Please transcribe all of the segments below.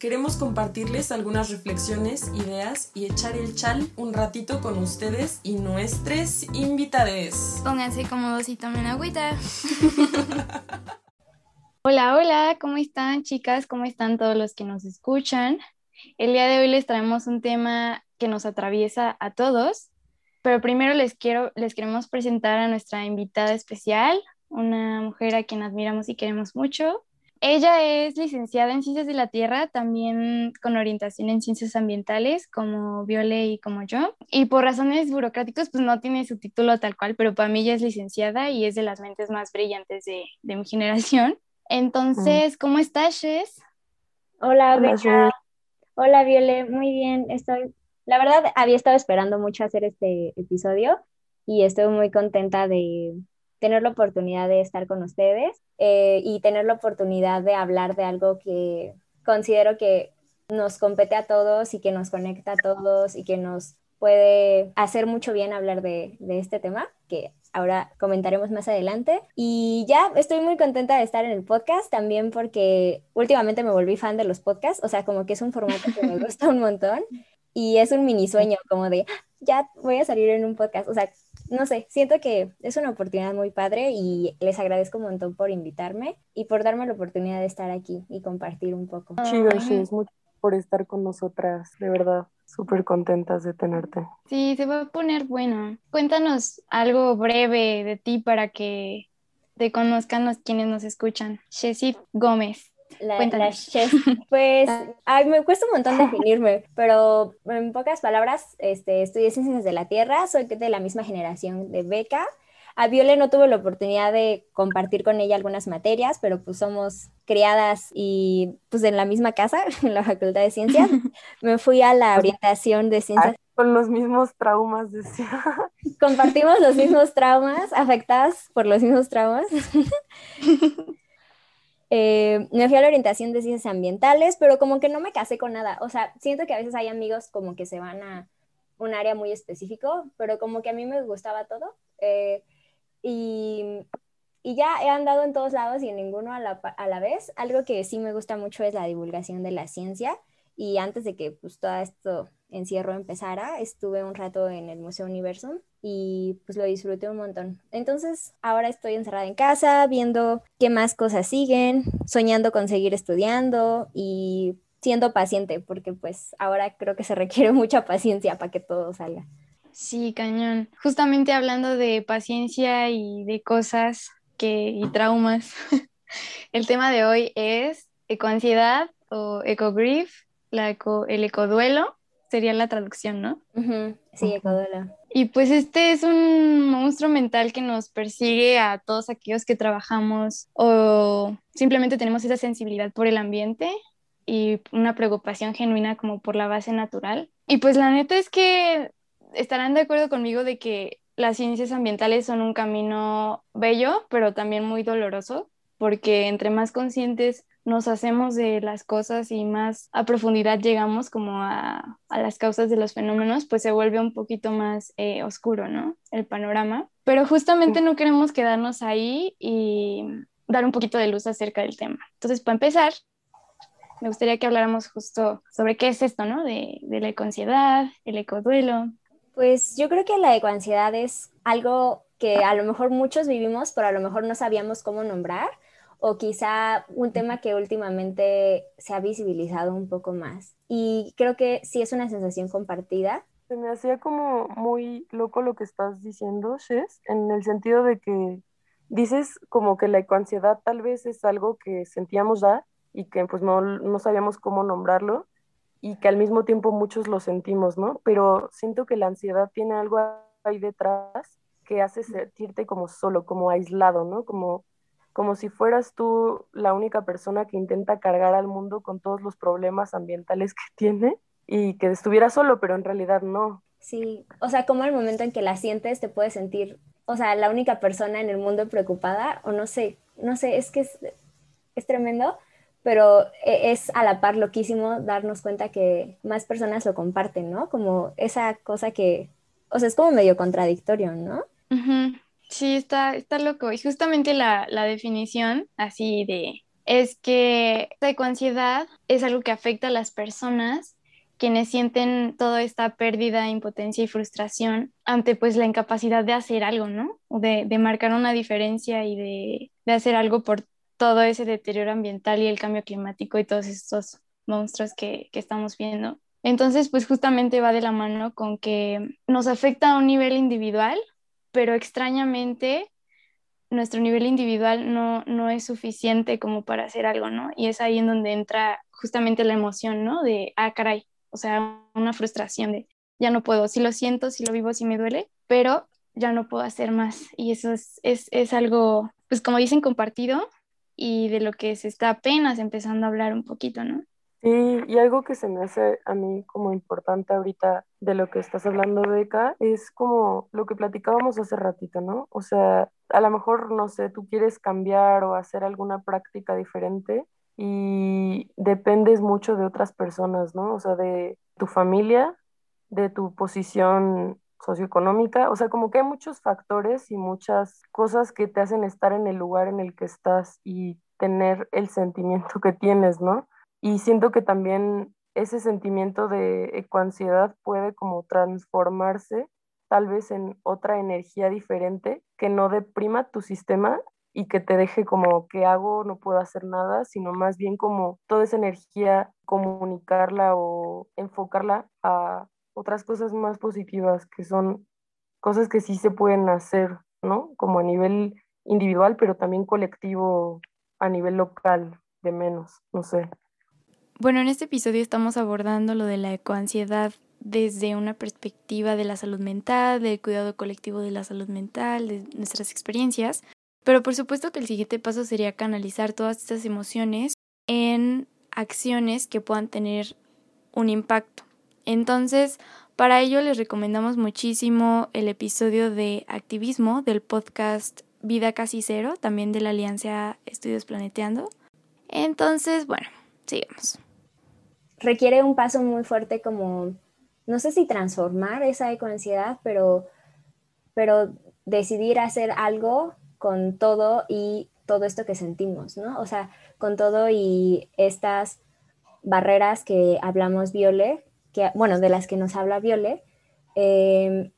Queremos compartirles algunas reflexiones, ideas y echar el chal un ratito con ustedes y nuestros invitades. Pónganse cómodos y tomen agüita. Hola, hola, ¿cómo están chicas? ¿Cómo están todos los que nos escuchan? El día de hoy les traemos un tema que nos atraviesa a todos, pero primero les quiero, les queremos presentar a nuestra invitada especial, una mujer a quien admiramos y queremos mucho. Ella es licenciada en Ciencias de la Tierra, también con orientación en Ciencias Ambientales, como Viole y como yo. Y por razones burocráticas, pues no tiene su título tal cual, pero para mí ella es licenciada y es de las mentes más brillantes de, de mi generación. Entonces, ¿cómo estás, Shes? Hola, Hola, Beca. Hola, Viole. Muy bien. Estoy, la verdad, había estado esperando mucho hacer este episodio y estoy muy contenta de tener la oportunidad de estar con ustedes eh, y tener la oportunidad de hablar de algo que considero que nos compete a todos y que nos conecta a todos y que nos puede hacer mucho bien hablar de, de este tema, que ahora comentaremos más adelante. Y ya estoy muy contenta de estar en el podcast también porque últimamente me volví fan de los podcasts, o sea, como que es un formato que me gusta un montón y es un mini sueño como de, "Ah, ya voy a salir en un podcast, o sea, no sé, siento que es una oportunidad muy padre y les agradezco un montón por invitarme y por darme la oportunidad de estar aquí y compartir un poco. Chido. Shes, mucho por estar con nosotras, de verdad, súper contentas de tenerte. Sí, se va a poner bueno. Cuéntanos algo breve de ti para que te conozcan los quienes nos escuchan. Shesif Gómez. La, la chef, pues, ay, me cuesta un montón definirme, pero en pocas palabras, este, estudié Ciencias de la Tierra, soy de la misma generación de Beca. A Viole no tuve la oportunidad de compartir con ella algunas materias, pero pues somos criadas y pues en la misma casa, en la Facultad de Ciencias. Me fui a la orientación de Ciencias. Con los mismos traumas, decía. Compartimos los mismos traumas, afectadas por los mismos traumas. Eh, me fui a la orientación de ciencias ambientales, pero como que no me casé con nada. O sea, siento que a veces hay amigos como que se van a un área muy específico, pero como que a mí me gustaba todo. Eh, y, y ya he andado en todos lados y en ninguno a la, a la vez. Algo que sí me gusta mucho es la divulgación de la ciencia. Y antes de que pues todo esto encierro empezara, estuve un rato en el Museo Universum y pues lo disfruté un montón. Entonces ahora estoy encerrada en casa, viendo qué más cosas siguen, soñando con seguir estudiando y siendo paciente, porque pues ahora creo que se requiere mucha paciencia para que todo salga. Sí, cañón. Justamente hablando de paciencia y de cosas que, y traumas, el tema de hoy es ecoansiedad o ecogrief, la eco- el ecoduelo, sería la traducción, ¿no? Ujú, Sí. Ecoduelo. Y pues este es un monstruo mental que nos persigue a todos aquellos que trabajamos o simplemente tenemos esa sensibilidad por el ambiente y una preocupación genuina como por la base natural. Y pues la neta es que estarán de acuerdo conmigo de que las ciencias ambientales son un camino bello, pero también muy doloroso, porque entre más conscientes nos hacemos de las cosas y más a profundidad llegamos como a, a las causas de los fenómenos, pues se vuelve un poquito más eh, oscuro, ¿no? El panorama. Pero justamente no queremos quedarnos ahí y dar un poquito de luz acerca del tema. Entonces, para empezar, me gustaría que habláramos justo sobre qué es esto, ¿no? De, de la ecoansiedad, el ecoduelo. Pues yo creo que la ecoansiedad es algo que a lo mejor muchos vivimos, pero a lo mejor no sabíamos cómo nombrar, o quizá un tema que últimamente se ha visibilizado un poco más. Y creo que sí es una sensación compartida. Se me hacía como muy loco lo que estás diciendo, Shes, en el sentido de que dices como que la ecoansiedad tal vez es algo que sentíamos ya y que pues no, no sabíamos cómo nombrarlo y que al mismo tiempo muchos lo sentimos, ¿no? Pero siento que la ansiedad tiene algo ahí detrás que hace sentirte como solo, como aislado, ¿no? Como, como si fueras tú la única persona que intenta cargar al mundo con todos los problemas ambientales que tiene y que estuviera solo, pero en realidad no. Sí, o sea, como el momento en que la sientes te puedes sentir o sea, la única persona en el mundo preocupada, o no sé, no sé, es que es, es tremendo, pero e, es a la par loquísimo darnos cuenta que más personas lo comparten, ¿no? Como esa cosa que, o sea, es como medio contradictorio, ¿no? Sí, está, está loco. Y justamente la, la definición así de es que la ecoansiedad es algo que afecta a las personas quienes sienten toda esta pérdida, impotencia y frustración ante pues la incapacidad de hacer algo, ¿no? De, de marcar una diferencia y de, de, hacer algo por todo ese deterioro ambiental y el cambio climático y todos estos monstruos que, que estamos viendo. Entonces, pues justamente va de la mano con que nos afecta a un nivel individual, pero extrañamente nuestro nivel individual no, no es suficiente como para hacer algo, ¿no? Y es ahí en donde entra justamente la emoción, ¿no? De, ah, caray, o sea, una frustración de, ya no puedo, si lo siento, si lo vivo, si me duele, pero ya no puedo hacer más. Y eso es, es, es algo, pues como dicen, compartido y de lo que se está apenas empezando a hablar un poquito, ¿no? Sí, y algo que se me hace a mí como importante ahorita de lo que estás hablando, Beca, es como lo que platicábamos hace ratito, ¿no? O sea, a lo mejor, no sé, tú quieres cambiar o hacer alguna práctica diferente y dependes mucho de otras personas, ¿no? O sea, de tu familia, de tu posición socioeconómica, o sea, como que hay muchos factores y muchas cosas que te hacen estar en el lugar en el que estás y tener el sentimiento que tienes, ¿no? Y siento que también ese sentimiento de ecoansiedad puede como transformarse tal vez en otra energía diferente que no deprima tu sistema y que te deje como que hago, no puedo hacer nada, sino más bien como toda esa energía comunicarla o enfocarla a otras cosas más positivas, que son cosas que sí se pueden hacer, ¿no? Como a nivel individual, pero también colectivo, a nivel local, de menos, no sé. Bueno, en este episodio estamos abordando lo de la ecoansiedad desde una perspectiva de la salud mental, del cuidado colectivo de la salud mental, de nuestras experiencias, pero por supuesto que el siguiente paso sería canalizar todas estas emociones en acciones que puedan tener un impacto. Entonces, para ello les recomendamos muchísimo el episodio de activismo del podcast Vida Casi Cero, también de la Alianza Estudios Planeteando. Entonces, bueno, sigamos. Requiere un paso muy fuerte como, no sé si transformar esa ecoansiedad, pero, pero decidir hacer algo con todo y todo esto que sentimos, ¿no? O sea, con todo y estas barreras que hablamos Viole, que, bueno, de las que nos habla Viole, em,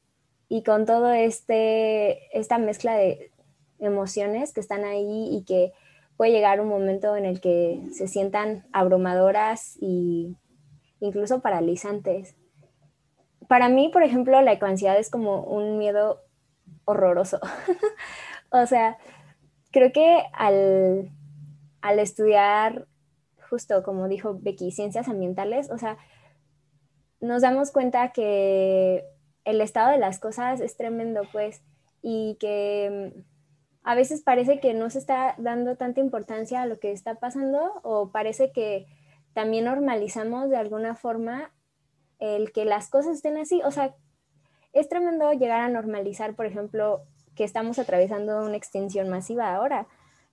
y con todo este, esta mezcla de emociones que están ahí y que puede llegar un momento en el que se sientan abrumadoras y incluso paralizantes. Para mí, por ejemplo, la ecoansiedad es como un miedo horroroso. O sea, creo que al, estudiar, justo como dijo Becky, ciencias ambientales, o sea, nos damos cuenta que el estado de las cosas es tremendo, pues, y que a veces parece que no se está dando tanta importancia a lo que está pasando o parece que también normalizamos de alguna forma el que las cosas estén así. O sea, es tremendo llegar a normalizar, por ejemplo, que estamos atravesando una extinción masiva ahora.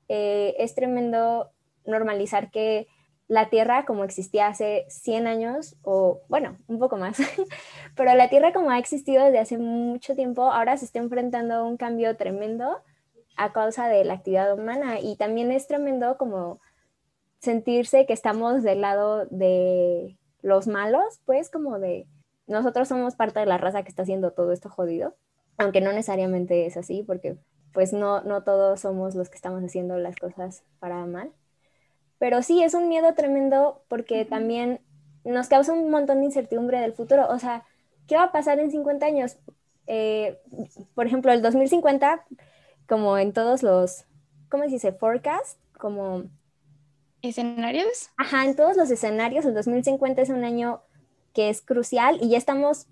Eh, es tremendo normalizar que la Tierra como existía hace 100 años, o bueno, un poco más, pero la Tierra como ha existido desde hace mucho tiempo, ahora se está enfrentando a un cambio tremendo a causa de la actividad humana y también es tremendo como sentirse que estamos del lado de los malos, pues como de nosotros somos parte de la raza que está haciendo todo esto jodido aunque no necesariamente es así, porque pues no, no todos somos los que estamos haciendo las cosas para mal. Pero sí, es un miedo tremendo porque también nos causa un montón de incertidumbre del futuro. O sea, ¿qué va a pasar en 50 años? Eh, por ejemplo, el 2050, como en todos los, ¿cómo se dice? Forecast, como... ¿Escenarios? Ajá, en todos los escenarios, el 2050 es un año que es crucial y ya estamos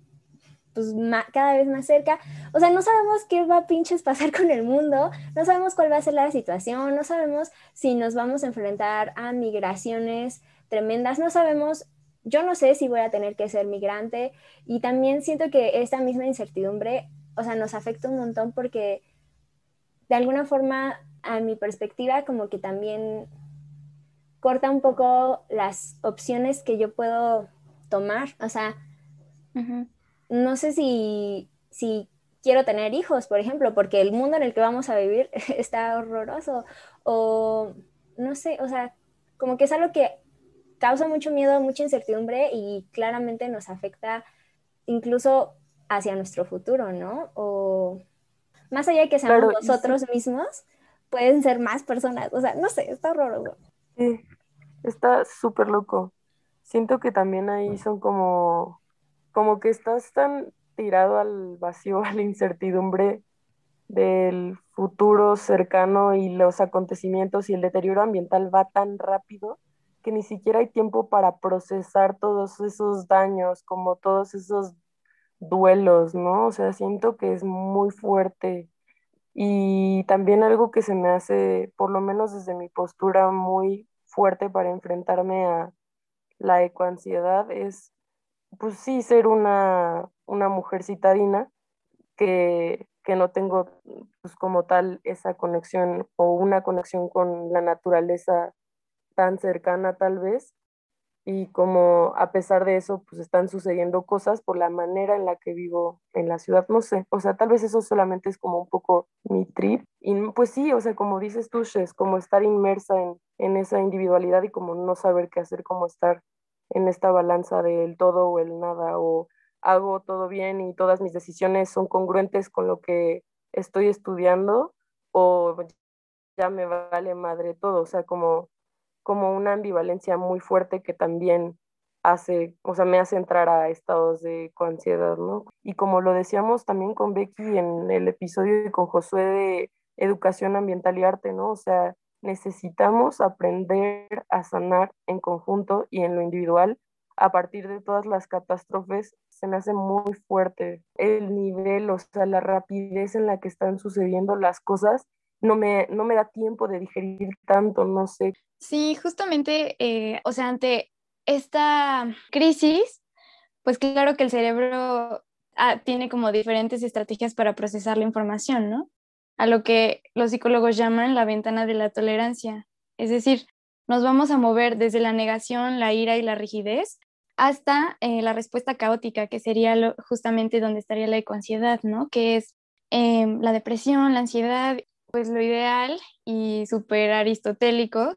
pues cada vez más cerca. O sea, no sabemos qué va a pinches pasar con el mundo, no sabemos cuál va a ser la situación, no sabemos si nos vamos a enfrentar a migraciones tremendas, no sabemos, yo no sé si voy a tener que ser migrante y también siento que esta misma incertidumbre, o sea, nos afecta un montón porque de alguna forma, a mi perspectiva, como que también corta un poco las opciones que yo puedo tomar. O sea, no sé si, si quiero tener hijos, por ejemplo, porque el mundo en el que vamos a vivir está horroroso. O no sé, o sea, como que es algo que causa mucho miedo, mucha incertidumbre y claramente nos afecta incluso hacia nuestro futuro, ¿no? O más allá de que seamos nosotros mismos, pueden ser más personas. O sea, no sé, está horroroso. Sí, está súper loco. Siento que también ahí son como, como que estás tan tirado al vacío, a la incertidumbre del futuro cercano y los acontecimientos y el deterioro ambiental va tan rápido que ni siquiera hay tiempo para procesar todos esos daños, como todos esos duelos, ¿no? O sea, siento que es muy fuerte y también algo que se me hace, por lo menos desde mi postura, muy fuerte para enfrentarme a la ecoansiedad es, pues sí, ser una, una mujer citadina que, que no tengo pues como tal esa conexión o una conexión con la naturaleza tan cercana tal vez y como a pesar de eso, pues están sucediendo cosas por la manera en la que vivo en la ciudad, no sé, o sea, tal vez eso solamente es como un poco mi trip, y pues sí, o sea, como dices tú, es como estar inmersa en, en esa individualidad y como no saber qué hacer, como estar en esta balanza del todo o el nada, o hago todo bien y todas mis decisiones son congruentes con lo que estoy estudiando, o ya me vale madre todo, o sea, como como una ambivalencia muy fuerte que también hace, o sea, me hace entrar a estados de ansiedad, ¿no? Y como lo decíamos también con Becky en el episodio y con Josué de educación ambiental y arte, ¿no? O sea, necesitamos aprender a sanar en conjunto y en lo individual a partir de todas las catástrofes se me hace muy fuerte el nivel, o sea, la rapidez en la que están sucediendo las cosas no me, no me da tiempo de digerir tanto, no sé. Sí, justamente, eh, o sea, ante esta crisis, pues claro que el cerebro ah, tiene como diferentes estrategias para procesar la información, ¿no? A lo que los psicólogos llaman la ventana de la tolerancia. Es decir, nos vamos a mover desde la negación, la ira y la rigidez hasta eh, la respuesta caótica, que sería justamente donde estaría la ecoansiedad, ¿no? Que es em, la depresión, la ansiedad pues lo ideal y súper aristotélico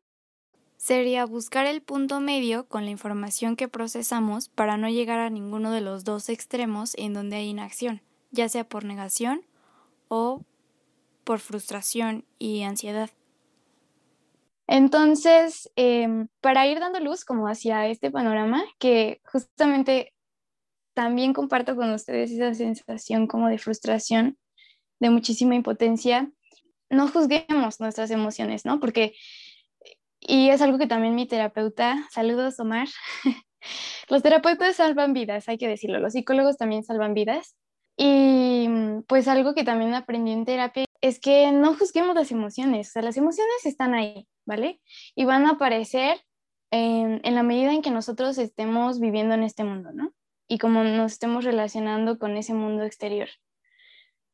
sería buscar el punto medio con la información que procesamos para no llegar a ninguno de los dos extremos en donde hay inacción, ya sea por negación o por frustración y ansiedad. Entonces, em, para ir dando luz como hacia este panorama, que justamente también comparto con ustedes esa sensación como de frustración, de muchísima impotencia, no juzguemos nuestras emociones, ¿no? Porque, y es algo que también mi terapeuta, saludos Omar, los terapeutas salvan vidas, hay que decirlo, los psicólogos también salvan vidas. Y pues algo que también aprendí en terapia es que no juzguemos las emociones, o sea, las emociones están ahí, ¿vale? Y van a aparecer en, en la medida en que nosotros estemos viviendo en este mundo, ¿no? Y como nos estemos relacionando con ese mundo exterior.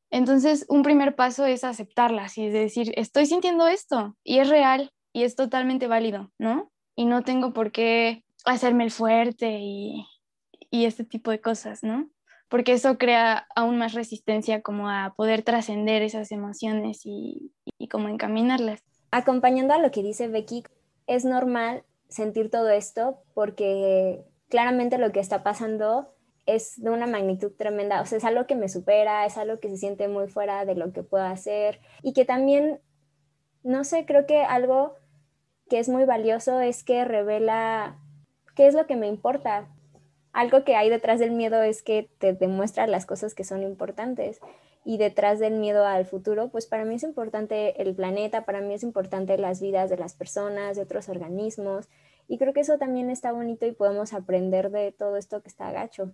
Entonces, un primer paso es aceptarlas y decir, estoy sintiendo esto y es real y es totalmente válido, ¿no? Y no tengo por qué hacerme el fuerte y, este tipo de cosas, ¿no? Porque eso crea aún más resistencia como a poder trascender esas emociones y, y como encaminarlas. Acompañando a lo que dice Becky, es normal sentir todo esto porque claramente lo que está pasando es de una magnitud tremenda, o sea, es algo que me supera, es algo que se siente muy fuera de lo que puedo hacer y que también, no sé, creo que algo que es muy valioso es que revela qué es lo que me importa. Algo que hay detrás del miedo es que te demuestra las cosas que son importantes y detrás del miedo al futuro, pues para mí es importante el planeta, para mí es importante las vidas de las personas, de otros organismos y creo que eso también está bonito y podemos aprender de todo esto que está gacho.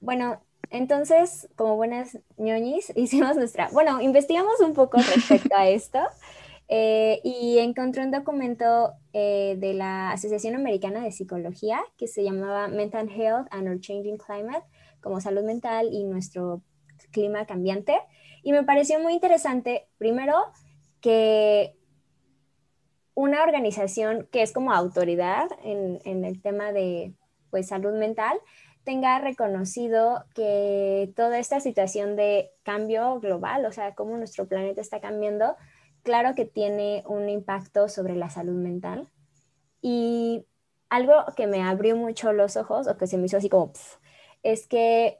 Bueno, entonces, como buenas ñoñis, hicimos nuestra, bueno, investigamos un poco respecto a esto eh, y encontré un documento eh, de la Asociación Americana de Psicología que se llamaba Mental Health and Our Changing Climate, como salud mental y nuestro clima cambiante. Y me pareció muy interesante, primero, que una organización que es como autoridad en, en el tema de pues, salud mental tenga reconocido que toda esta situación de cambio global, o sea, cómo nuestro planeta está cambiando, claro que tiene un impacto sobre la salud mental. Y algo que me abrió mucho los ojos, o que se me hizo así como, es que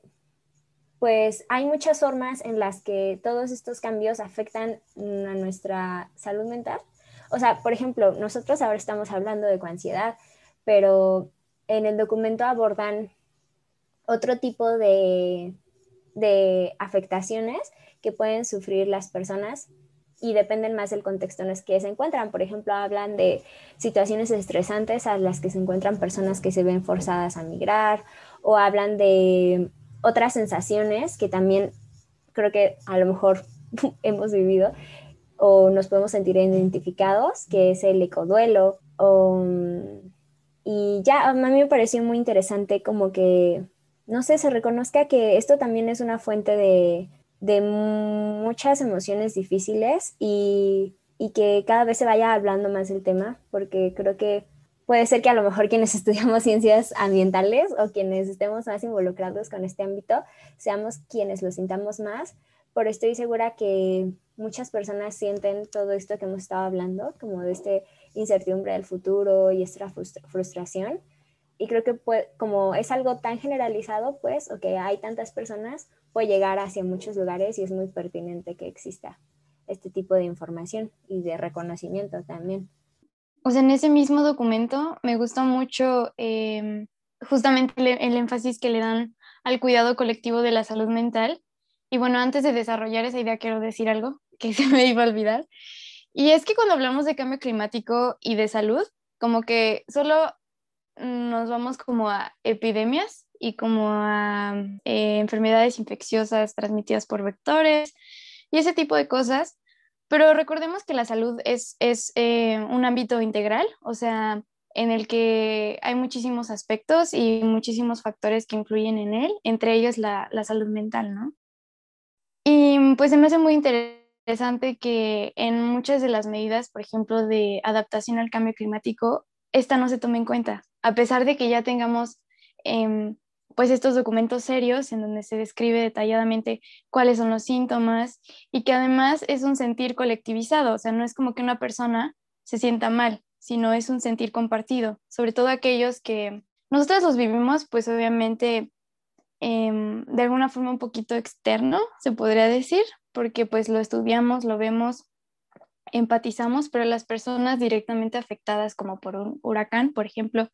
pues hay muchas formas en las que todos estos cambios afectan a nuestra salud mental. O sea, por ejemplo, nosotros ahora estamos hablando de ansiedad, pero en el documento abordan otro tipo de, afectaciones que pueden sufrir las personas y dependen más del contexto en el que se encuentran. Por ejemplo, hablan de situaciones estresantes a las que se encuentran personas que se ven forzadas a migrar o hablan de otras sensaciones que también creo que a lo mejor hemos vivido o nos podemos sentir identificados, que es el ecoduelo. y ya a mí me pareció muy interesante como que no sé, se reconozca que esto también es una fuente de, muchas emociones difíciles y, que cada vez se vaya hablando más del tema, porque creo que puede ser que a lo mejor quienes estudiamos ciencias ambientales o quienes estemos más involucrados con este ámbito, seamos quienes lo sintamos más, pero estoy segura que muchas personas sienten todo esto que hemos estado hablando, como de este incertidumbre del futuro y esta frustración y creo que como es algo tan generalizado, pues, o que hay tantas personas, puede llegar hacia muchos lugares y es muy pertinente que exista este tipo de información y de reconocimiento también. O sea, en ese mismo documento me gustó mucho em, justamente el, énfasis que le dan al cuidado colectivo de la salud mental. Y bueno, antes de desarrollar esa idea, quiero decir algo que se me iba a olvidar. Y es que cuando hablamos de cambio climático y de salud, como que solo nos vamos como a epidemias y como a eh, enfermedades infecciosas transmitidas por vectores y ese tipo de cosas. Pero recordemos que la salud es, es eh, un ámbito integral, o sea, en el que hay muchísimos aspectos y muchísimos factores que influyen en él, entre ellos la, la salud mental, ¿no? Y pues se me hace muy interesante que en muchas de las medidas, por ejemplo, de adaptación al cambio climático, esta no se tome en cuenta a pesar de que ya tengamos em, pues estos documentos serios en donde se describe detalladamente cuáles son los síntomas y que además es un sentir colectivizado, o sea, no es como que una persona se sienta mal, sino es un sentir compartido, sobre todo aquellos que nosotros los vivimos, pues obviamente em, de alguna forma un poquito externo, se podría decir, porque pues lo estudiamos, lo vemos, empatizamos, pero las personas directamente afectadas como por un huracán, por ejemplo,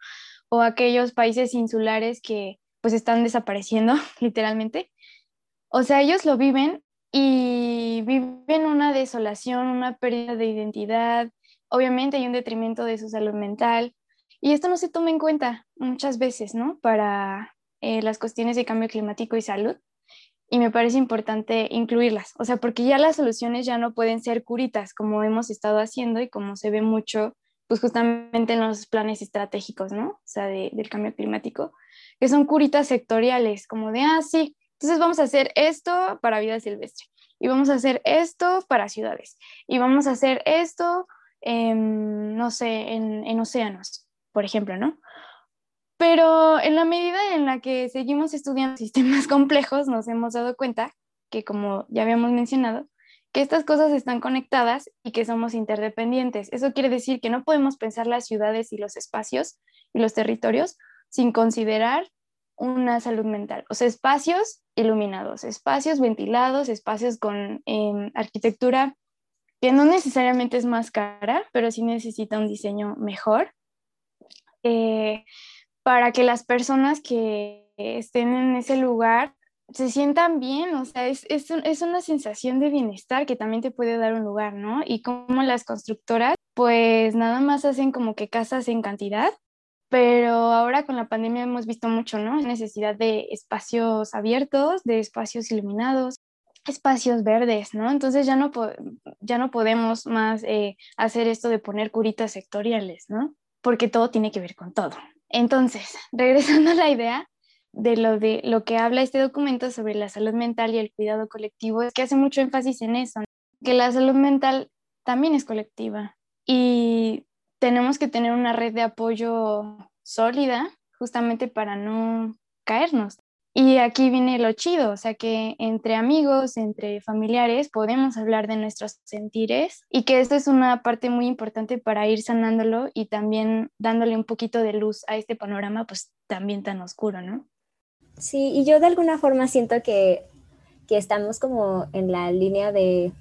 o aquellos países insulares que pues están desapareciendo literalmente. O sea, ellos lo viven y viven una desolación, una pérdida de identidad, obviamente hay un detrimento de su salud mental y esto no se toma en cuenta muchas veces, ¿no? Para eh, las cuestiones de cambio climático y salud y me parece importante incluirlas, o sea, porque ya las soluciones ya no pueden ser curitas como hemos estado haciendo y como se ve mucho, pues justamente en los planes estratégicos, ¿no? O sea, del cambio climático, que son curitas sectoriales, como de, ah, sí, entonces vamos a hacer esto para vida silvestre y vamos a hacer esto para ciudades y vamos a hacer esto, no sé, en, en océanos, por ejemplo, ¿no? Pero en la medida en la que seguimos estudiando sistemas complejos, nos hemos dado cuenta que, como ya habíamos mencionado, que estas cosas están conectadas y que somos interdependientes. Eso quiere decir que no podemos pensar las ciudades y los espacios y los territorios sin considerar una salud mental. O sea, espacios iluminados, espacios ventilados, espacios con em, arquitectura que no necesariamente es más cara, pero sí necesita un diseño mejor. Eh, para que las personas que estén en ese lugar se sientan bien, o sea, es, es, una sensación de bienestar que también te puede dar un lugar, ¿no? Y como las constructoras, pues nada más hacen como que casas en cantidad, pero ahora con la pandemia hemos visto mucho, ¿no? Necesidad de espacios abiertos, de espacios iluminados, espacios verdes, ¿no? Entonces ya no, ya no podemos más eh, hacer esto de poner curitas sectoriales, ¿no? Porque todo tiene que ver con todo. Entonces, regresando a la idea, de lo de lo que habla este documento sobre la salud mental y el cuidado colectivo es que hace mucho énfasis en eso, que la salud mental también es colectiva y tenemos que tener una red de apoyo sólida justamente para no caernos. Y aquí viene lo chido, o sea que entre amigos, entre familiares podemos hablar de nuestros sentires y que esto es una parte muy importante para ir sanándolo y también dándole un poquito de luz a este panorama pues también tan oscuro, ¿no? Sí, y yo de alguna forma siento que, que estamos como en la línea de,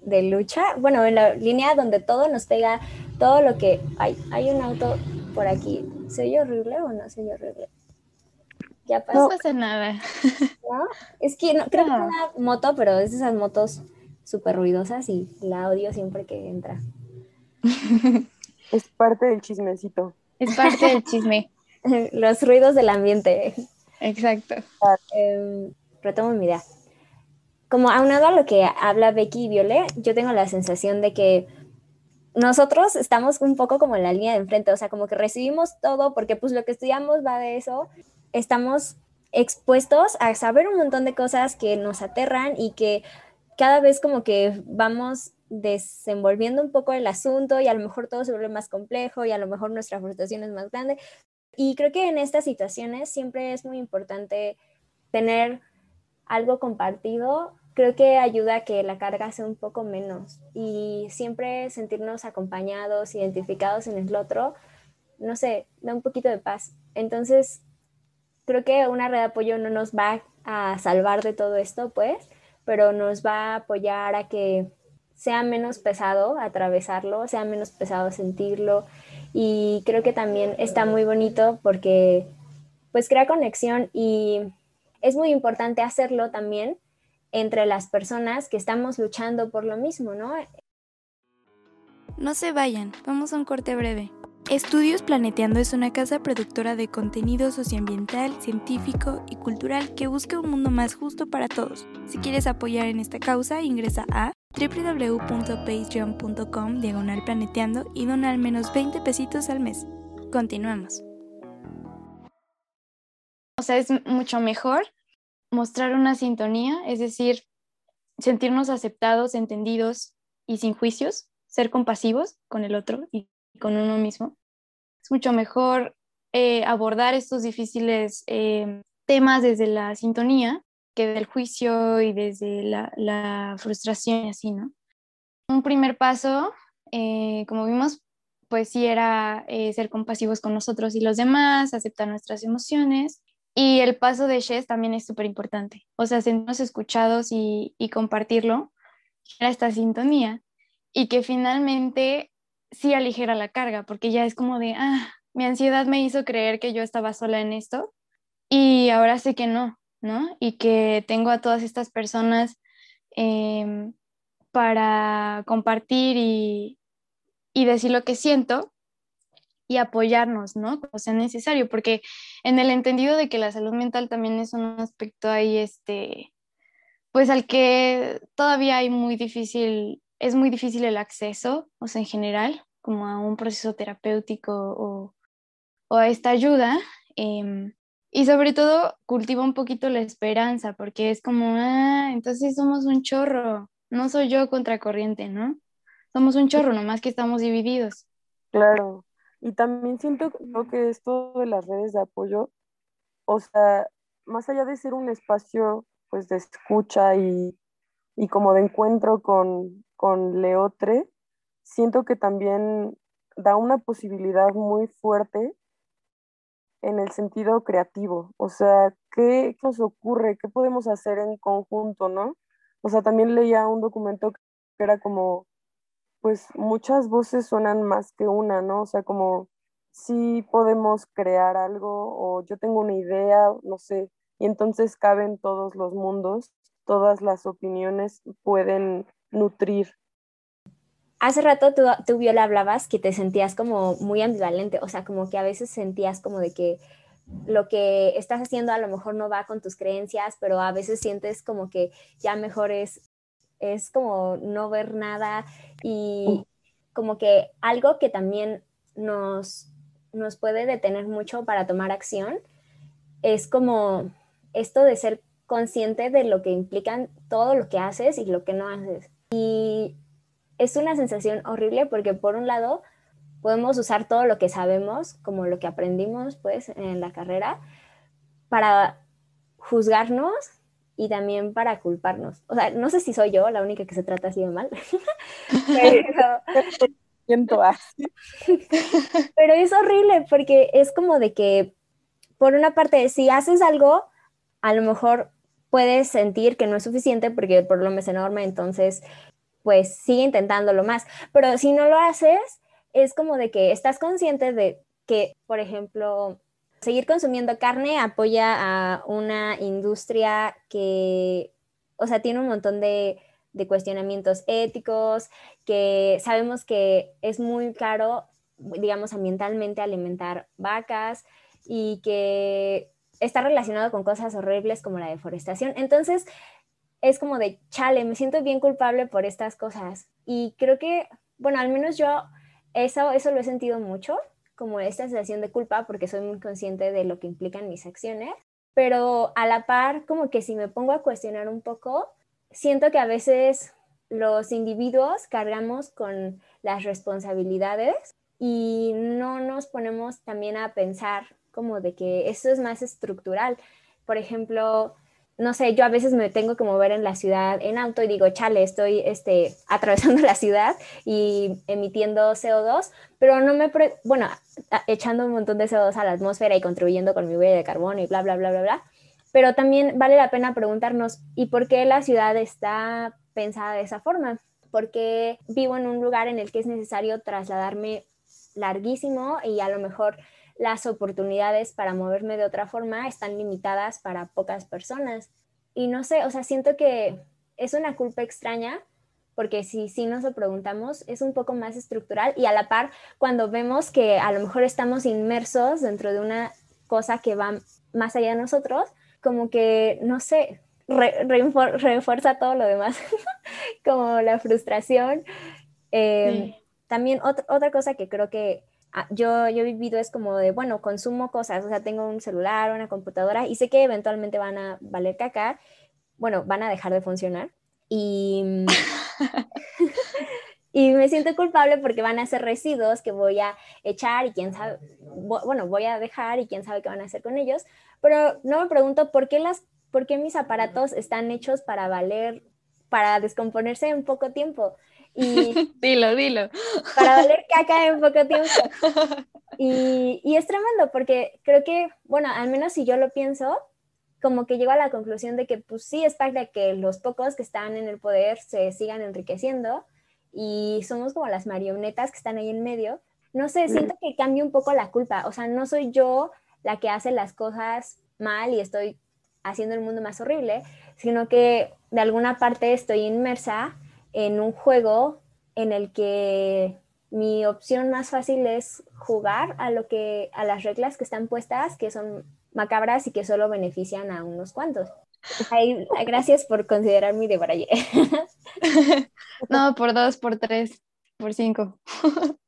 de lucha, bueno, en la línea donde todo nos pega, todo lo que... Hay, hay un auto por aquí, ¿se oye horrible o no se oye horrible? Ya pasó. No pasa nada. ¿No? Es que no, creo que es una moto, pero es de esas motos súper ruidosas y la odio siempre que entra. Es parte del chismecito. Es parte del chisme. Los ruidos del ambiente. Exacto. Eh, retomo mi idea. Como aunado a lo que habla Becky y Viole, yo tengo la sensación de que nosotros estamos un poco como en la línea de enfrente, o sea, como que recibimos todo porque pues lo que estudiamos va de eso estamos expuestos a saber un montón de cosas que nos aterran y que cada vez como que vamos desenvolviendo un poco el asunto y a lo mejor todo se vuelve más complejo y a lo mejor nuestra frustración es más grande. Y creo que en estas situaciones siempre es muy importante tener algo compartido. Creo que ayuda a que la carga sea un poco menos y siempre sentirnos acompañados, identificados en el otro, no sé, da un poquito de paz. Entonces, creo que una red de apoyo no nos va a salvar de todo esto, pues, pero nos va a apoyar a que sea menos pesado atravesarlo, sea menos pesado sentirlo. Y creo que también está muy bonito porque pues crea conexión y es muy importante hacerlo también entre las personas que estamos luchando por lo mismo, ¿no? No se vayan, vamos a un corte breve. Estudios Planeteando es una casa productora de contenido socioambiental, científico y cultural que busca un mundo más justo para todos. Si quieres apoyar en esta causa, ingresa a www.patreon.com diagonal planeteando y dona al menos 20 pesitos al mes. Continuamos. O sea, es mucho mejor mostrar una sintonía, es decir, sentirnos aceptados, entendidos y sin juicios, ser compasivos con el otro y con uno mismo. Es mucho mejor eh, abordar estos difíciles eh, temas desde la sintonía que del juicio y desde la, frustración y así, ¿no? Un primer paso, eh, como vimos, pues sí era ser compasivos con nosotros y los demás, aceptar nuestras emociones. Y el paso de Shes también es súper importante, o sea, sentirnos escuchados y, y compartirlo, era esta sintonía, y que finalmente sí aligera la carga, porque ya es como de, ah, mi ansiedad me hizo creer que yo estaba sola en esto y ahora sé que no, ¿no? Y que tengo a todas estas personas em, para compartir y, y decir lo que siento y apoyarnos, ¿no? Como sea necesario, porque en el entendido de que la salud mental también es un aspecto ahí, este, pues al que todavía hay muy difícil es muy difícil el acceso, o sea, en general, como a un proceso terapéutico o, a esta ayuda. Em, y sobre todo cultiva un poquito la esperanza, porque es como, ah, entonces somos un chorro, no soy yo contracorriente, ¿no? Somos un chorro, nomás que estamos divididos. Claro, y también siento que esto de las redes de apoyo, o sea, más allá de ser un espacio pues de escucha y, y como de encuentro con, con Leotre, siento que también da una posibilidad muy fuerte en el sentido creativo. O sea, ¿qué nos ocurre? ¿Qué podemos hacer en conjunto, no? O sea, también leía un documento que era como, pues muchas voces suenan más que una, ¿no? O sea, como si podemos crear algo o yo tengo una idea, no sé, y entonces caben todos los mundos, todas las opiniones pueden nutrir. Hace rato tú, tú, Viola, hablabas que te sentías como muy ambivalente, o sea, como que a veces sentías como de que lo que estás haciendo a lo mejor no va con tus creencias, pero a veces sientes como que ya mejor es, es como no ver nada y como que algo que también nos, nos puede detener mucho para tomar acción es como esto de ser consciente de lo que implican todo lo que haces y lo que no haces. Y es una sensación horrible porque por un lado podemos usar todo lo que sabemos, como lo que aprendimos pues en la carrera, para juzgarnos y también para culparnos. O sea, no sé si soy yo la única que se trata así de mal, pero... pero es horrible porque es como de que, por una parte, si haces algo, a lo mejor puedes sentir que no es suficiente porque el problema es enorme, entonces pues sigue intentándolo más. Pero si no lo haces, es como de que estás consciente de que, por ejemplo, seguir consumiendo carne apoya a una industria que, o sea, tiene un montón de, de cuestionamientos éticos, que sabemos que es muy caro, digamos, ambientalmente alimentar vacas y que está relacionado con cosas horribles como la deforestación. Entonces, es como de, chale, me siento bien culpable por estas cosas. Y creo que, bueno, al menos yo eso, eso lo he sentido mucho, como esta sensación de culpa, porque soy muy consciente de lo que implican mis acciones. Pero a la par, como que si me pongo a cuestionar un poco, siento que a veces los individuos cargamos con las responsabilidades y no nos ponemos también a pensar como de que eso es más estructural. Por ejemplo, no sé, yo a veces me tengo que mover en la ciudad en auto y digo, chale, estoy este, atravesando la ciudad y emitiendo CO2, pero no me, bueno, echando un montón de CO2 a la atmósfera y contribuyendo con mi huella de carbono y bla, bla, bla, bla, bla. Pero también vale la pena preguntarnos, ¿y por qué la ciudad está pensada de esa forma? Porque vivo en un lugar en el que es necesario trasladarme larguísimo y a lo mejor las oportunidades para moverme de otra forma están limitadas para pocas personas. Y no sé, o sea, siento que es una culpa extraña porque si, si nos lo preguntamos es un poco más estructural y a la par cuando vemos que a lo mejor estamos inmersos dentro de una cosa que va más allá de nosotros, como que, no sé, refuerza todo lo demás, como la frustración. Em, también otra cosa que creo que yo, yo he vivido es como de, bueno, consumo cosas, o sea, tengo un celular, una computadora y sé que eventualmente van a valer caca, bueno, van a dejar de funcionar y, y me siento culpable porque van a ser residuos que voy a echar y quién sabe, bueno, voy a dejar y quién sabe qué van a hacer con ellos, pero no me pregunto por qué, las, por qué mis aparatos están hechos para valer, para descomponerse en poco tiempo. Y dilo, dilo. Para valer caca en poco tiempo. Y, y es tremendo porque creo que, bueno, al menos si yo lo pienso, como que llego a la conclusión de que pues sí es de que los pocos que están en el poder se sigan enriqueciendo y somos como las marionetas que están ahí en medio. No sé, siento que cambia un poco la culpa, o sea, no soy yo la que hace las cosas mal y estoy haciendo el mundo más horrible, sino que de alguna parte estoy inmersa en un juego en el que mi opción más fácil es jugar a lo que a las reglas que están puestas que son macabras y que solo benefician a unos cuantos. gracias por considerar mi debraye. no, por dos, por tres, por cinco.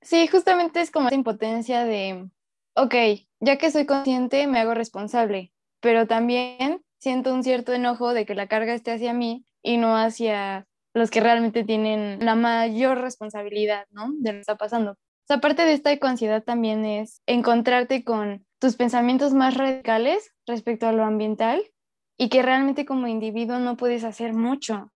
sí, justamente es como esa impotencia de, ok, ya que soy consciente, me hago responsable, pero también siento un cierto enojo de que la carga esté hacia mí y no hacia los que realmente tienen la mayor responsabilidad, ¿no? De lo que está pasando. O sea, aparte de esta ansiedad también es encontrarte con tus pensamientos más radicales respecto a lo ambiental y que realmente como individuo no puedes hacer mucho.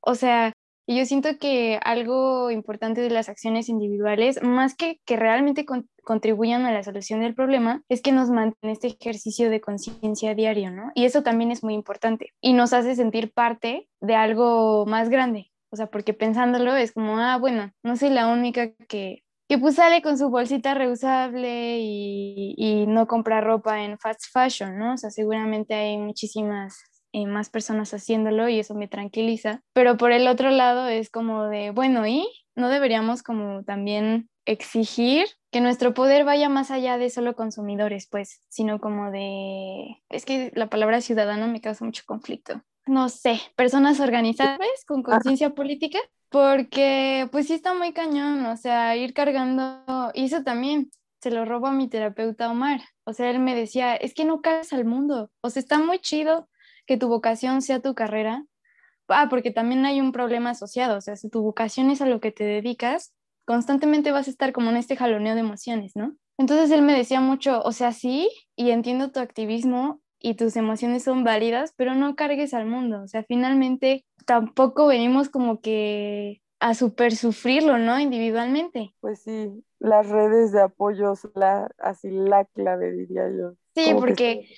O sea, y yo siento que algo importante de las acciones individuales, más que que realmente contribuyan a la solución del problema, es que nos mantiene este ejercicio de conciencia diario, ¿no? Y eso también es muy importante y nos hace sentir parte de algo más grande. O sea, porque pensándolo es como, ah, bueno, no soy la única que, que pues sale con su bolsita reusable y, y no compra ropa en fast fashion, ¿no? O sea, seguramente hay muchísimas eh, más personas haciéndolo y eso me tranquiliza. Pero por el otro lado es como de, bueno, ¿y no deberíamos como también exigir que nuestro poder vaya más allá de solo consumidores, pues, sino como de, es que la palabra ciudadano me causa mucho conflicto. No sé, personas organizadas con conciencia política, porque pues sí está muy cañón, o sea, ir cargando, y eso también, se lo robo a mi terapeuta Omar. O sea, él me decía, es que no caes al mundo. O sea, está muy chido que tu vocación sea tu carrera. Ah, porque también hay un problema asociado. O sea, si tu vocación es a lo que te dedicas, constantemente vas a estar como en este jaloneo de emociones, ¿no? Entonces él me decía mucho, o sea, sí, y entiendo tu activismo y tus emociones son válidas, pero no cargues al mundo. O sea, finalmente tampoco venimos como que a super sufrirlo, ¿no? Individualmente. Pues sí, las redes de apoyo son la, así la clave, diría yo. Sí, porque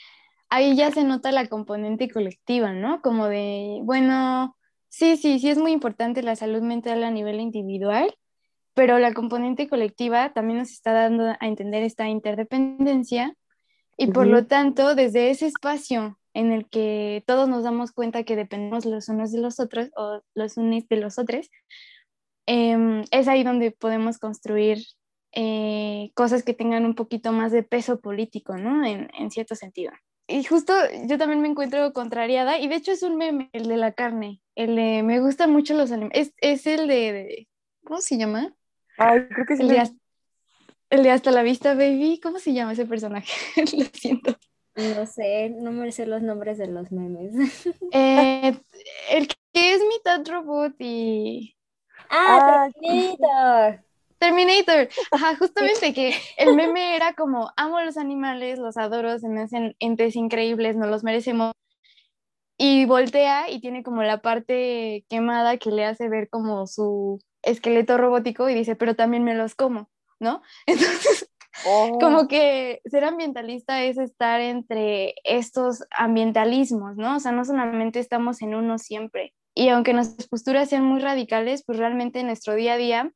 ahí ya se nota la componente colectiva, ¿no? Como de, bueno, sí, sí, sí es muy importante la salud mental a nivel individual, pero la componente colectiva también nos está dando a entender esta interdependencia y por lo tanto, desde ese espacio en el que todos nos damos cuenta que dependemos los unos de los otros o los unos de los otros, em, es ahí donde podemos construir eh, cosas que tengan un poquito más de peso político, ¿no? En, en, cierto sentido. Y justo yo también me encuentro contrariada, y de hecho es un meme, el de la carne, el de me gustan mucho los alimentos, es, es el de, ¿cómo se llama? Ay, creo que sí. El de, el de Hasta la Vista Baby, ¿cómo se llama ese personaje? Lo siento. No sé, no me sé los nombres de los memes. Eh, el que es mitad robot y... Ah, ah Terminator. Ajá, justamente que el meme era como, amo los animales, los adoro, se me hacen entes increíbles, no los merecemos. Y voltea y tiene como la parte quemada que le hace ver como su esqueleto robótico y dice, pero también me los como. ¿no? Entonces, como oh. que ser ambientalista es estar entre estos ambientalismos, ¿no? O sea, no solamente estamos en uno siempre. Y aunque nuestras posturas sean muy radicales, pues realmente en nuestro día a día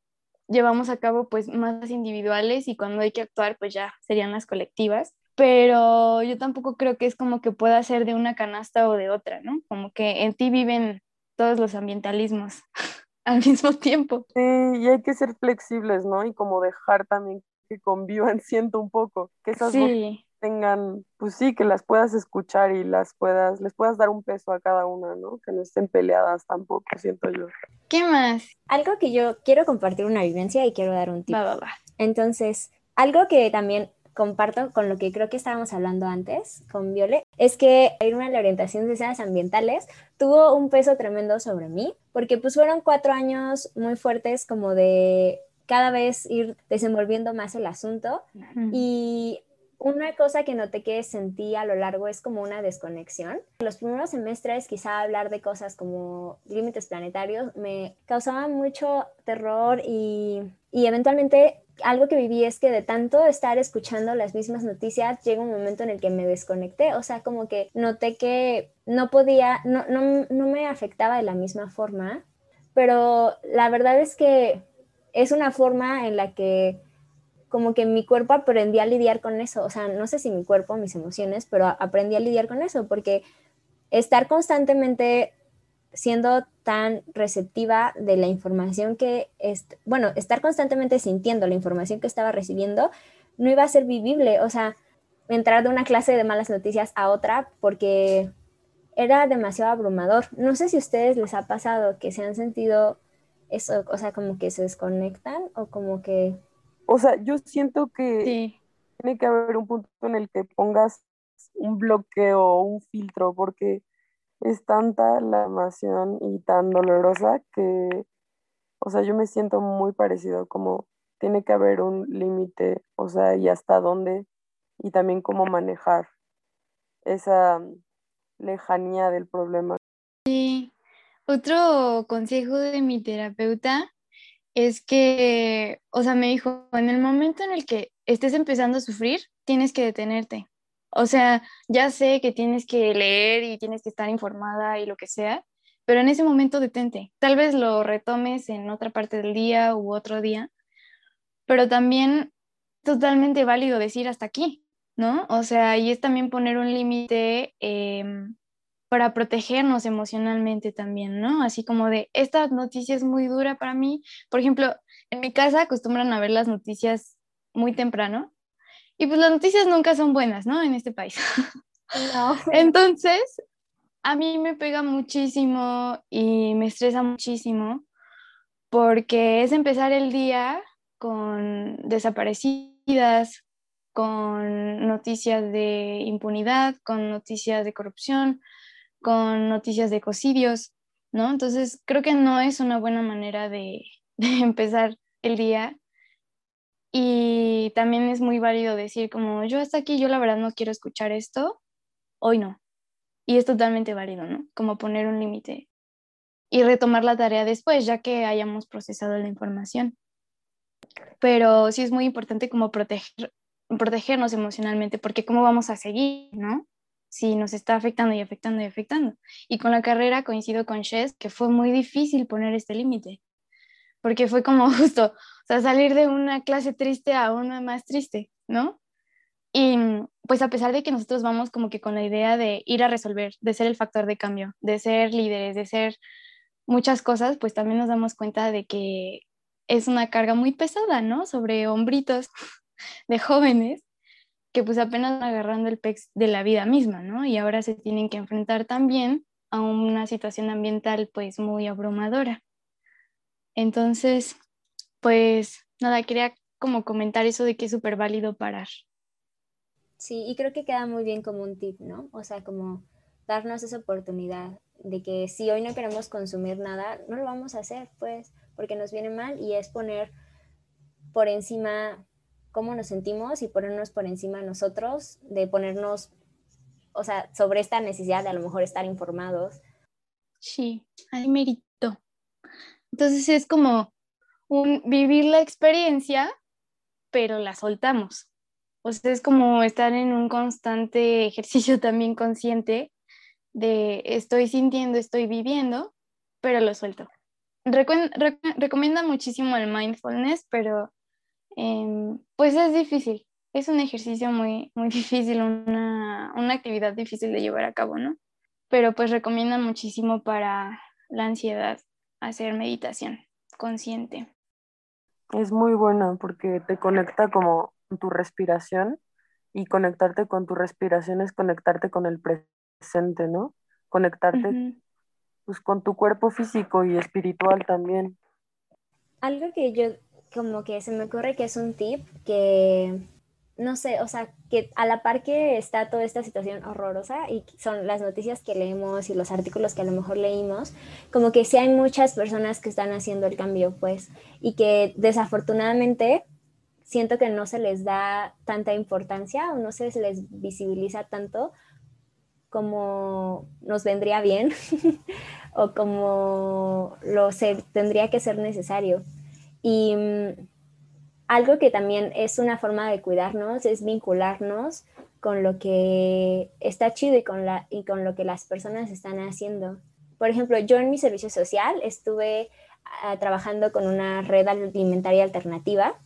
llevamos a cabo pues más individuales y cuando hay que actuar pues ya serían las colectivas. Pero yo tampoco creo que es como que pueda ser de una canasta o de otra, ¿no? Como que en ti viven todos los ambientalismos. al mismo tiempo. Sí, y hay que ser flexibles, ¿no? Y como dejar también que convivan, siento un poco, que esas sí. Tengan, pues sí, que las puedas escuchar y las puedas, les puedas dar un peso a cada una, ¿no? Que no estén peleadas tampoco, siento yo. ¿Qué más? Algo que yo quiero compartir una vivencia y quiero dar un tip. Va, va, va. Entonces, algo que también comparto con lo que creo que estábamos hablando antes con Viole, es que irme a la orientación de ciencias ambientales tuvo un peso tremendo sobre mí, porque pues fueron cuatro años muy fuertes como de cada vez ir desenvolviendo más el asunto y una cosa que noté que sentí a lo largo es como una desconexión. Los primeros semestres quizá hablar de cosas como límites planetarios me causaba mucho terror y, y eventualmente algo que viví es que de tanto estar escuchando las mismas noticias, llega un momento en el que me desconecté, o sea, como que noté que no podía, no, no, no me afectaba de la misma forma, pero la verdad es que es una forma en la que como que mi cuerpo aprendí a lidiar con eso, o sea, no sé si mi cuerpo, mis emociones, pero aprendí a lidiar con eso, porque estar constantemente siendo tan receptiva de la información que, es, bueno, estar constantemente sintiendo la información que estaba recibiendo, no iba a ser vivible, o sea, entrar de una clase de malas noticias a otra porque era demasiado abrumador. No sé si a ustedes les ha pasado que se han sentido eso, o sea, como que se desconectan o como que... O sea, yo siento que tiene que haber un punto en el que pongas un bloqueo o un filtro, porque es tanta la emoción y tan dolorosa que, o sea, yo me siento muy parecido, como tiene que haber un límite, o sea, y hasta dónde, y también cómo manejar esa lejanía del problema. Sí, otro consejo de mi terapeuta es que, o sea, me dijo, en el momento en el que estés empezando a sufrir, tienes que detenerte. O sea, ya sé que tienes que leer y tienes que estar informada y lo que sea, pero en ese momento detente. Tal vez lo retomes en otra parte del día u otro día, pero también totalmente válido decir hasta aquí, ¿no? O sea, y es también poner un límite em, para protegernos emocionalmente también, ¿no? Así como de, esta noticia es muy dura para mí. Por ejemplo, en mi casa acostumbran a ver las noticias muy temprano y pues las noticias nunca son buenas, ¿no? En este país. No. Entonces, a mí me pega muchísimo y me estresa muchísimo porque es empezar el día con desaparecidos femicidas, con noticias de impunidad, con noticias de corrupción, con noticias de ecocidios, ¿no? Entonces, creo que no es una buena manera de, empezar el día. Y también es muy válido decir como, yo hasta aquí, yo la verdad no quiero escuchar esto, hoy no. Y es totalmente válido, ¿no? Como poner un límite y retomar la tarea después, ya que hayamos procesado la información. Pero sí es muy importante como proteger, protegernos emocionalmente, porque ¿cómo vamos a seguir, no? Si nos está afectando y afectando y afectando. Y con la carrera coincido con Shes que fue muy difícil poner este límite, porque fue como justo, o sea, salir de una clase triste a una más triste, ¿no? Y pues a pesar de que nosotros vamos como que con la idea de ir a resolver, de ser el factor de cambio, de ser líderes, de ser muchas cosas, pues también nos damos cuenta de que es una carga muy pesada, ¿no? Sobre hombritos de jóvenes que pues apenas agarrando el pex de la vida misma, ¿no? Y ahora se tienen que enfrentar también a una situación ambiental pues muy abrumadora. Entonces, pues nada, quería como comentar eso de que es súper válido parar. Sí, y creo que queda muy bien como un tip, ¿no? O sea, como darnos esa oportunidad de que si hoy no queremos consumir nada, no lo vamos a hacer, pues, porque nos viene mal y es poner por encima cómo nos sentimos y ponernos por encima nosotros, de ponernos, o sea, sobre esta necesidad de a lo mejor estar informados. Sí, hay mérito. Entonces es como vivir la experiencia, pero la soltamos. O sea, es como estar en un constante ejercicio también consciente de estoy sintiendo, estoy viviendo, pero lo suelto. recomienda muchísimo el mindfulness, pero Em, pues es difícil, es un ejercicio muy, muy difícil, una, una actividad difícil de llevar a cabo, ¿no? Pero pues recomienda muchísimo para la ansiedad hacer meditación consciente. Es muy bueno porque te conecta como con tu respiración y conectarte con tu respiración es conectarte con el presente, ¿no? Conectarte pues con tu cuerpo físico y espiritual también. Algo que yo como que se me ocurre que es un tip que, no sé, o sea, que a la par que está toda esta situación horrorosa y son las noticias que leemos y los artículos que a lo mejor leímos, como que sí hay muchas personas que están haciendo el cambio, pues, y que desafortunadamente siento que no se les da tanta importancia o no se les visibiliza tanto como nos vendría bien o como lo se, tendría que ser necesario. Y mm, algo que también es una forma de cuidarnos es vincularnos con lo que está chido y con, la, y con lo que las personas están haciendo. Por ejemplo, yo en mi servicio social estuve ah, trabajando con una red alimentaria alternativa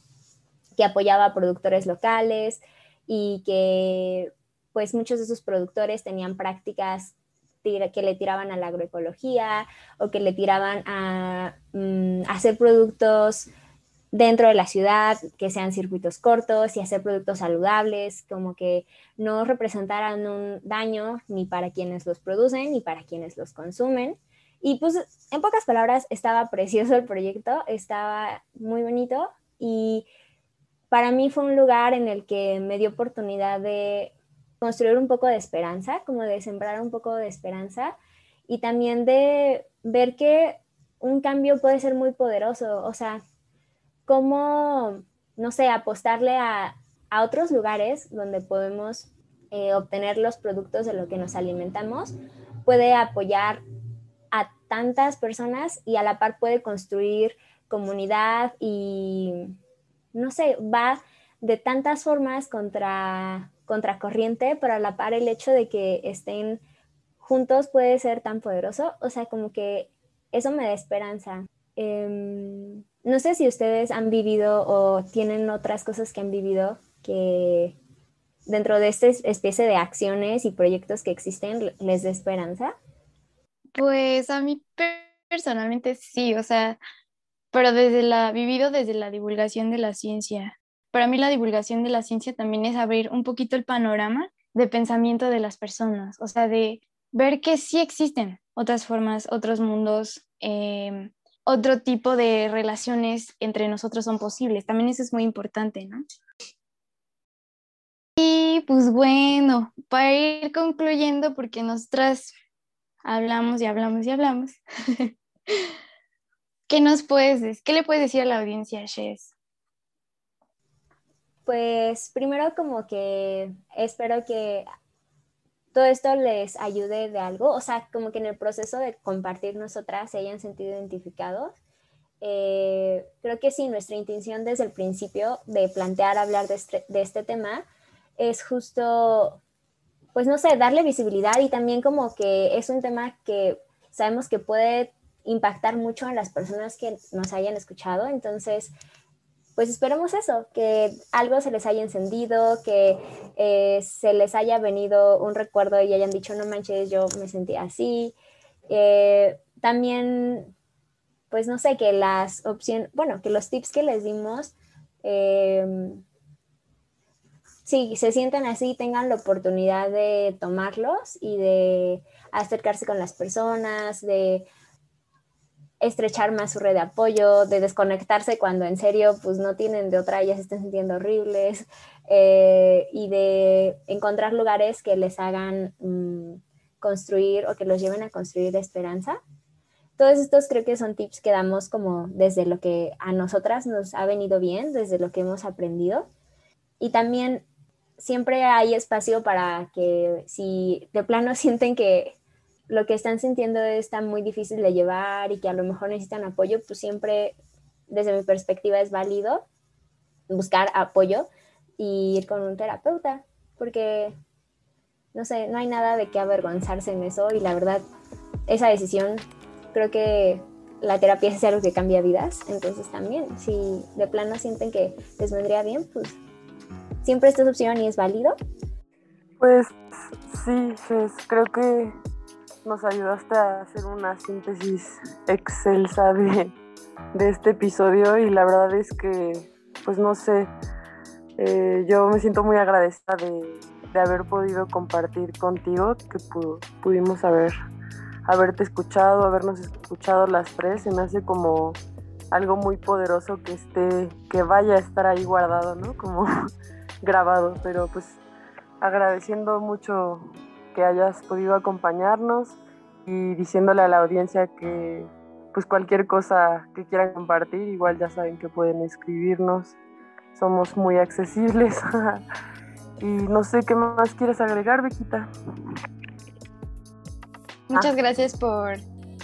que apoyaba a productores locales y que pues muchos de sus productores tenían prácticas que le tiraban a la agroecología o que le tiraban a mm, hacer productos dentro de la ciudad, que sean circuitos cortos y hacer productos saludables, como que no representaran un daño ni para quienes los producen ni para quienes los consumen. Y pues en pocas palabras estaba precioso el proyecto, estaba muy bonito y para mí fue un lugar en el que me dio oportunidad de construir un poco de esperanza, como de sembrar un poco de esperanza y también de ver que un cambio puede ser muy poderoso, o sea, cómo, no sé, apostarle a, otros lugares donde podemos eh, obtener los productos de lo que nos alimentamos, puede apoyar a tantas personas y a la par puede construir comunidad y, no sé, va de tantas formas contra contracorriente, pero a la par el hecho de que estén juntos puede ser tan poderoso, o sea, como que eso me da esperanza. Em, no sé si ustedes han vivido o tienen otras cosas que han vivido que dentro de esta especie de acciones y proyectos que existen les dé esperanza. Pues a mí personalmente sí, o sea, pero desde la, vivido desde la divulgación de la ciencia para mí la divulgación de la ciencia también es abrir un poquito el panorama de pensamiento de las personas, o sea, de ver que sí existen otras formas, otros mundos, em, otro tipo de relaciones entre nosotros son posibles. También eso es muy importante, ¿no? pues bueno, para ir concluyendo, porque nosotras hablamos y hablamos y hablamos, ¿qué nos puedes? ¿Qué le puedes decir a la audiencia, Shes? Pues primero como que espero que todo esto les ayude de algo, o sea, como que en el proceso de compartir nosotras se hayan sentido identificados. Eh, creo que sí, nuestra intención desde el principio de plantear hablar de este, de este tema es justo, pues no sé, darle visibilidad y también como que es un tema que sabemos que puede impactar mucho a las personas que nos hayan escuchado, entonces pues esperemos eso, que algo se les haya encendido, que eh, se les haya venido un recuerdo y hayan dicho, no manches, yo me sentí así. Eh, también, pues no sé, que las opciones, bueno, que los tips que les dimos, eh, si se sienten así, tengan la oportunidad de tomarlos y de acercarse con las personas, de estrechar más su red de apoyo, de desconectarse cuando en serio pues no tienen de otra, ya se están sintiendo horribles eh, y de encontrar lugares que les hagan mm, construir o que los lleven a construir esperanza. Todos estos creo que son tips que damos como desde lo que a nosotras nos ha venido bien, desde lo que hemos aprendido. Y también siempre hay espacio para que si de plano sienten que lo que están sintiendo está muy difícil de llevar y que a lo mejor necesitan apoyo, pues siempre desde mi perspectiva es válido buscar apoyo y ir con un terapeuta, porque no sé, no hay nada de qué avergonzarse en eso y la verdad, esa decisión creo que la terapia es algo que cambia vidas, entonces también, si de plano sienten que les vendría bien, pues siempre esta es opción y es válido. Pues sí, pues, creo que nos ayudaste a hacer una síntesis excelsa de, este episodio y la verdad es que, pues no sé, eh, yo me siento muy agradecida de, haber podido compartir contigo, que pudimos haber, haberte escuchado, habernos escuchado las tres, se me hace como algo muy poderoso que esté, que vaya a estar ahí guardado, ¿no? Como grabado, pero pues agradeciendo mucho que hayas podido acompañarnos y diciéndole a la audiencia que pues cualquier cosa que quieran compartir, igual ya saben que pueden escribirnos, somos muy accesibles. y no sé qué más quieres agregar, Bequita. Muchas ah. gracias por,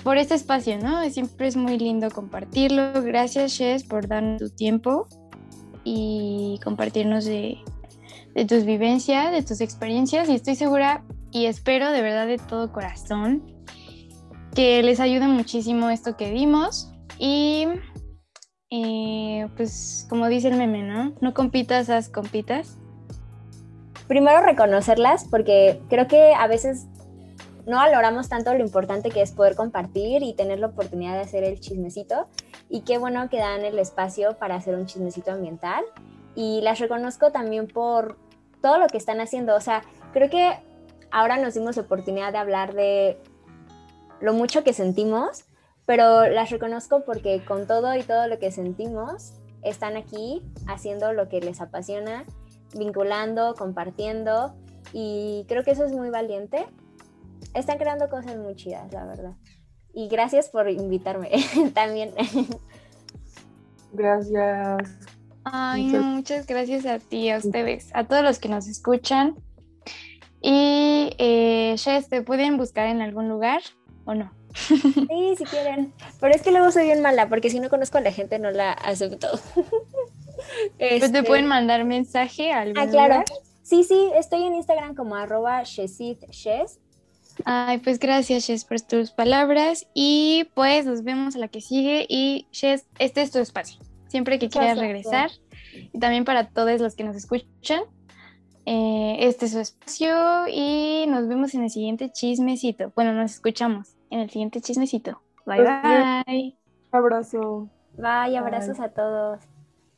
por este espacio, ¿no? Siempre es muy lindo compartirlo. Gracias, Shes, por darnos tu tiempo y compartirnos de, de tus vivencias, de tus experiencias. Y estoy segura y espero de verdad de todo corazón que les ayude muchísimo esto que vimos y eh, pues como dice el meme, ¿no? No compitas, haz compitas. Primero reconocerlas porque creo que a veces no valoramos tanto lo importante que es poder compartir y tener la oportunidad de hacer el chismecito y qué bueno que dan el espacio para hacer un chismecito ambiental y las reconozco también por todo lo que están haciendo, o sea, creo que ahora nos dimos la oportunidad de hablar de lo mucho que sentimos, pero las reconozco porque con todo y todo lo que sentimos, están aquí haciendo lo que les apasiona, vinculando, compartiendo, y creo que eso es muy valiente. Están creando cosas muy chidas, la verdad. Y gracias por invitarme también. Gracias. Ay, muchas... gracias a ti, a ustedes, a todos los que nos escuchan. Y, eh, ¿te pueden buscar en algún lugar? ¿o no? Sí, si quieren. Pero es que luego soy bien mala, porque si no conozco a la gente no la acepto. Pues te este, pueden mandar mensaje a Ah, claro. Sí, sí, estoy en Instagram como arroba. Ay, pues gracias, Shes, por tus palabras. Y pues nos vemos a la que sigue. Y Shes, este es tu espacio. Siempre que quieras regresar. Y también para todos los que nos escuchan, eh, este es su espacio. Y nos vemos en el siguiente chismecito. Bueno, nos escuchamos en el siguiente chismecito. Bye, bye. Abrazo. Bye, abrazos a todos.